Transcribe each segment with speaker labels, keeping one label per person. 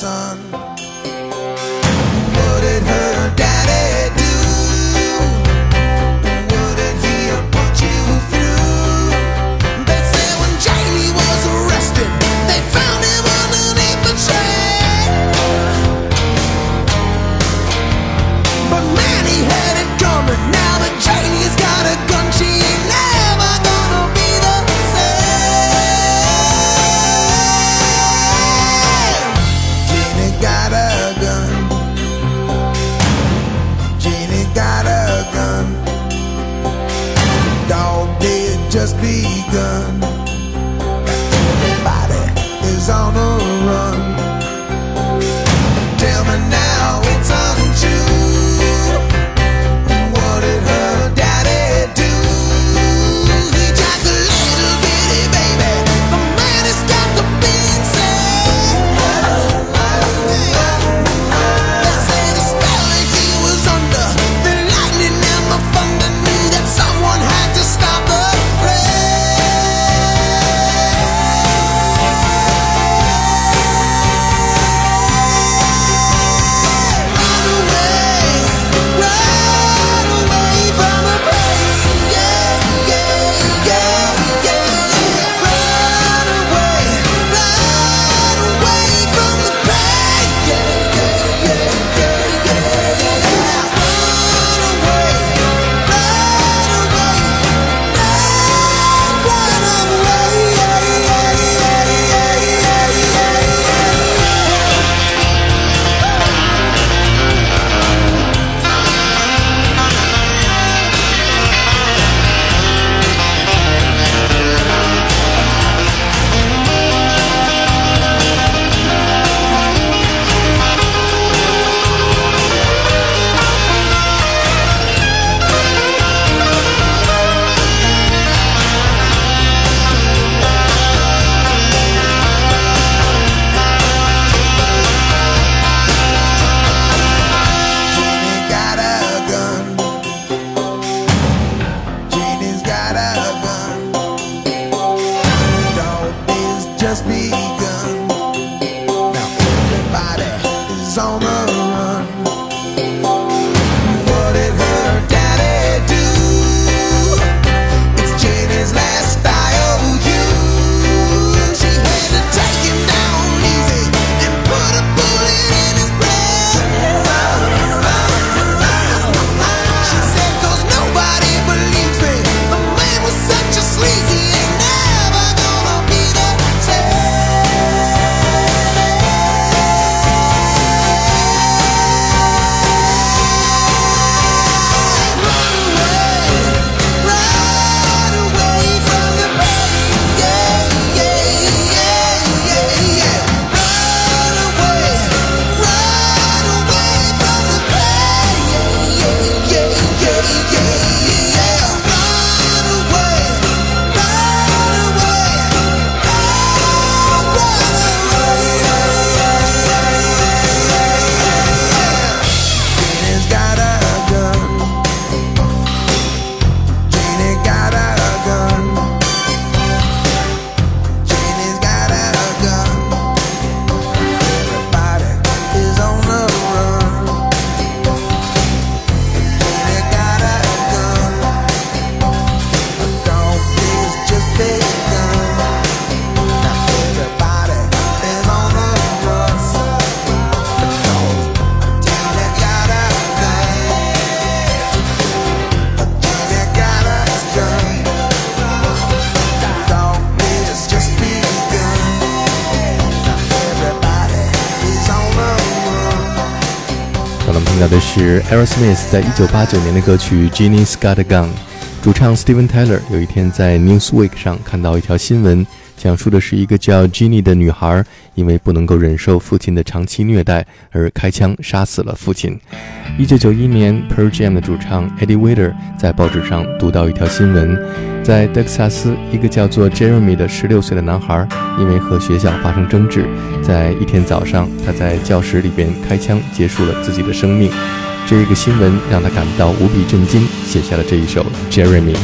Speaker 1: sun. on the 听
Speaker 2: 到的是 Aerosmith 在一九八九年的歌曲《Jeannie's Got a Gun》。主唱 Steven Tyler 有一天在 Newsweek 上看到一条新闻，讲述的是一个叫 Jeannie 的女孩，因为不能够忍受父亲的长期虐待，而开枪杀死了父亲。一九九一年，Pearl Jam 的主唱 Eddie Vedder 在报纸上读到一条新闻，在德克萨斯，一个叫做 Jeremy 的十六岁的男孩，因为和学校发生争执，在一天早上，他在教室里边开枪结束了自己的生命。这个新闻让他感到无比震惊，写下了这一首《Jeremy》。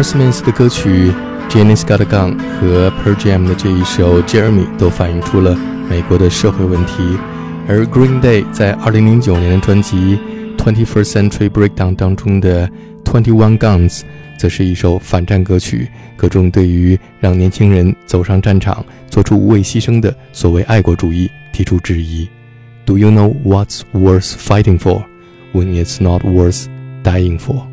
Speaker 3: Hersman's 的歌曲 Janice Got a Gun 和 Per Jam 的这一首 Jeremy 都反映出了美国的社会问题，而 Green Day 在2009年的专辑 21st Century Breakdown 当中的21 Guns 则是一首反战歌曲，歌中对于让年轻人走上战场，做出无畏牺牲的所谓爱国主义提出质疑。Do you know what's worth fighting for when it's not worth dying for?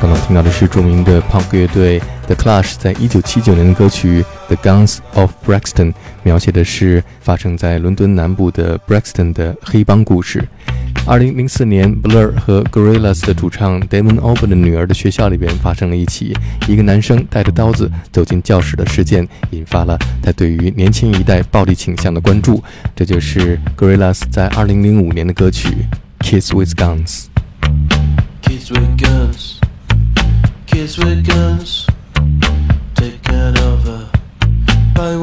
Speaker 2: 刚刚听到的是著名的 punk 乐队 The Clash 在一九七九年的歌曲《The Guns of Brixton》，描写的是发生在伦敦南部的 Brixton 的黑帮故事。二零零四年，Blur 和 Gorillaz 的主唱 Damon Albarn 的女儿的学校里边发生了一起一个男生带着刀子走进教室的事件，引发了他对于年轻一代暴力倾向的关注。这就是 Gorillaz 在二零零五年的歌曲《Kids with Guns》。
Speaker 4: Kids with guns, kids with guns, taken over. But it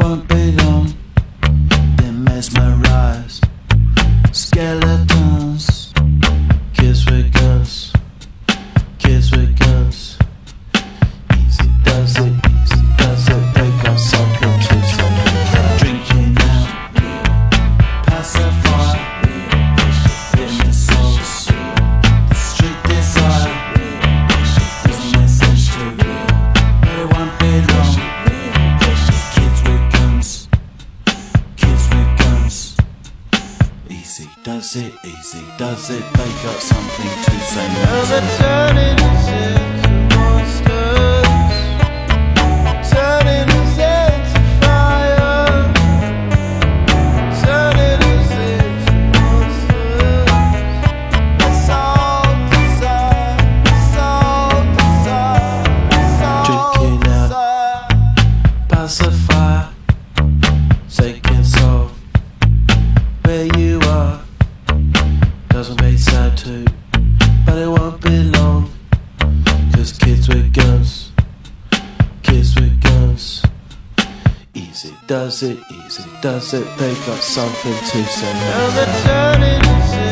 Speaker 4: pacify, taking soul. Where you are doesn't make sad too, but it won't be long. Cause kids with guns, kids with guns. Easy does it, easy does it. They got something to say.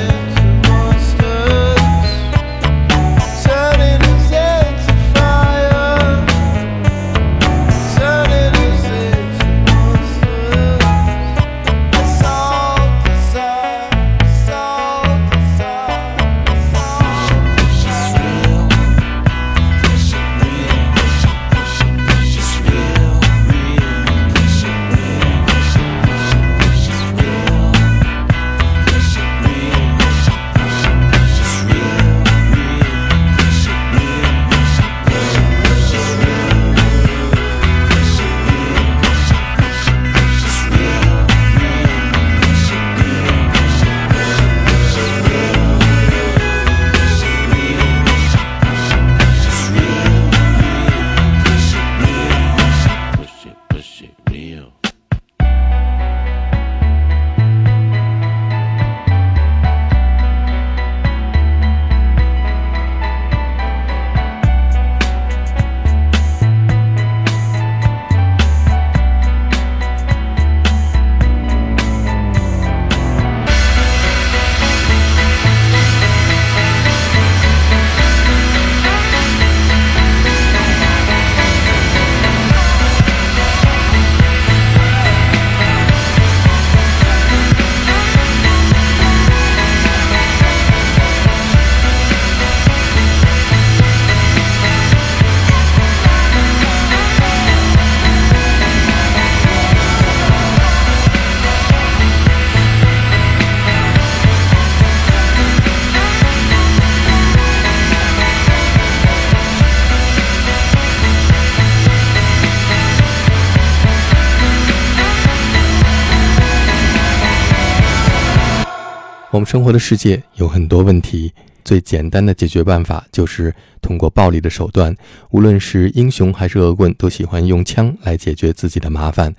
Speaker 3: 生活的世界有很多问题，最简单的解决办法就是通过暴力的手段。无论是英雄还是恶棍，都喜欢用枪来解决自己的麻烦。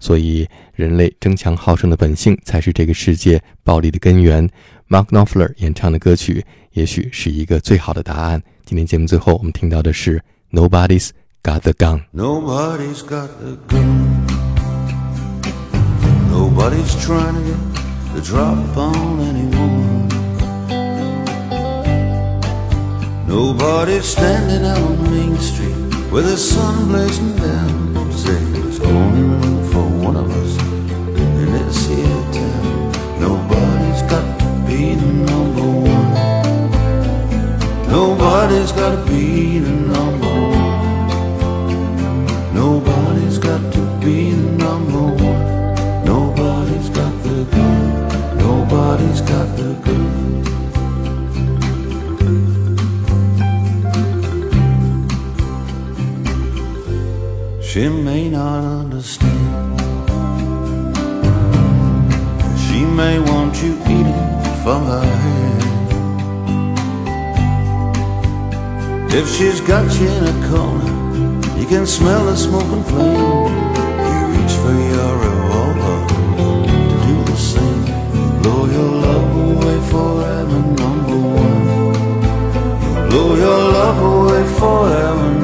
Speaker 3: 所以，人类争强好胜的本性才是这个世界暴力的根源。Mark Knopfler 演唱的歌曲也许是一个最好的答案。今天节目最后，我们听到的是 Nobody's Got the Gun。
Speaker 5: Nobody's got the gun. Nobody's trying to get the drop on anyone. Nobody's standing out on Main Street with the sun blazing down, saying there's only room for one of us in this here town. Nobody's got to be the number one. Nobody's got to be the number one. Nobody's got to be the number one. Gun. Nobody's got the. She may not understand. She may want you eating from her hand. If she's got you in a corner, you can smell the smoke and flame. Blow your love away forever,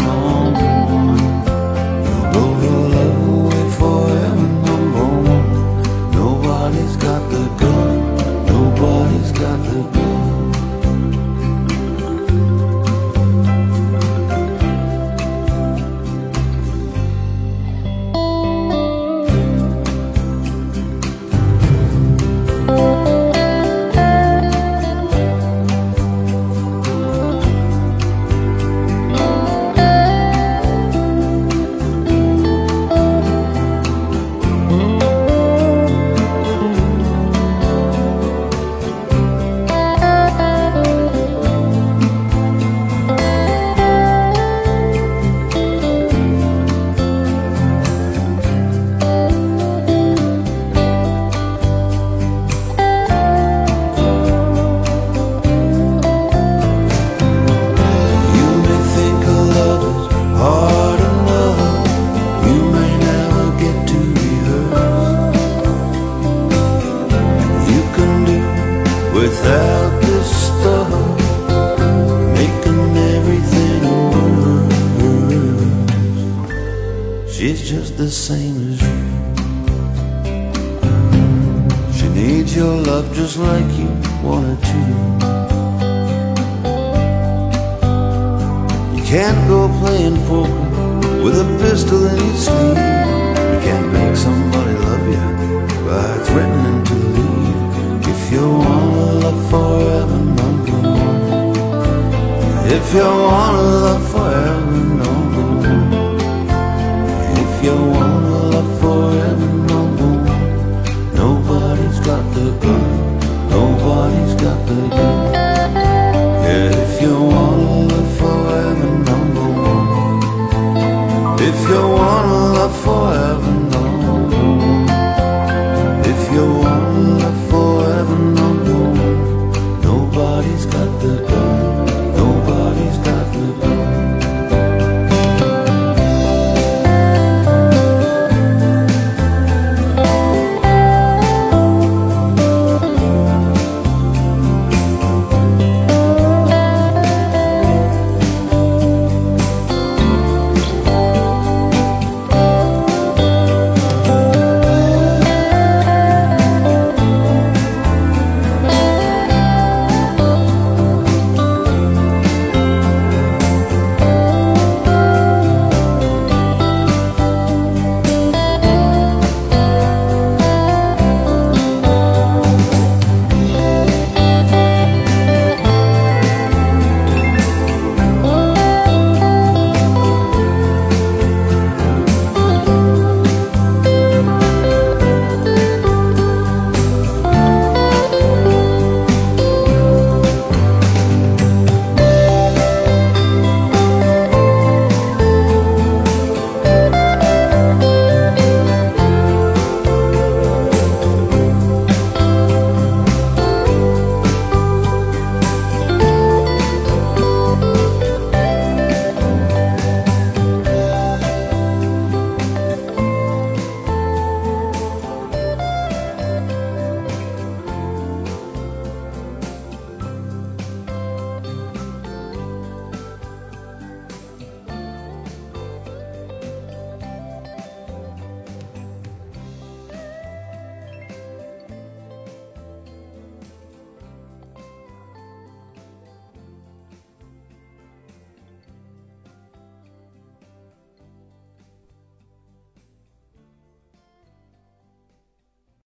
Speaker 5: can't go playing poker with a pistol in your sleeve. You can't make somebody love you by threatening to leave. If you wanna love forever, number one. If you wanna love forever, number one. If you wanna love forever, number one. Nobody's got the gun. Nobody's got the gun. Forever,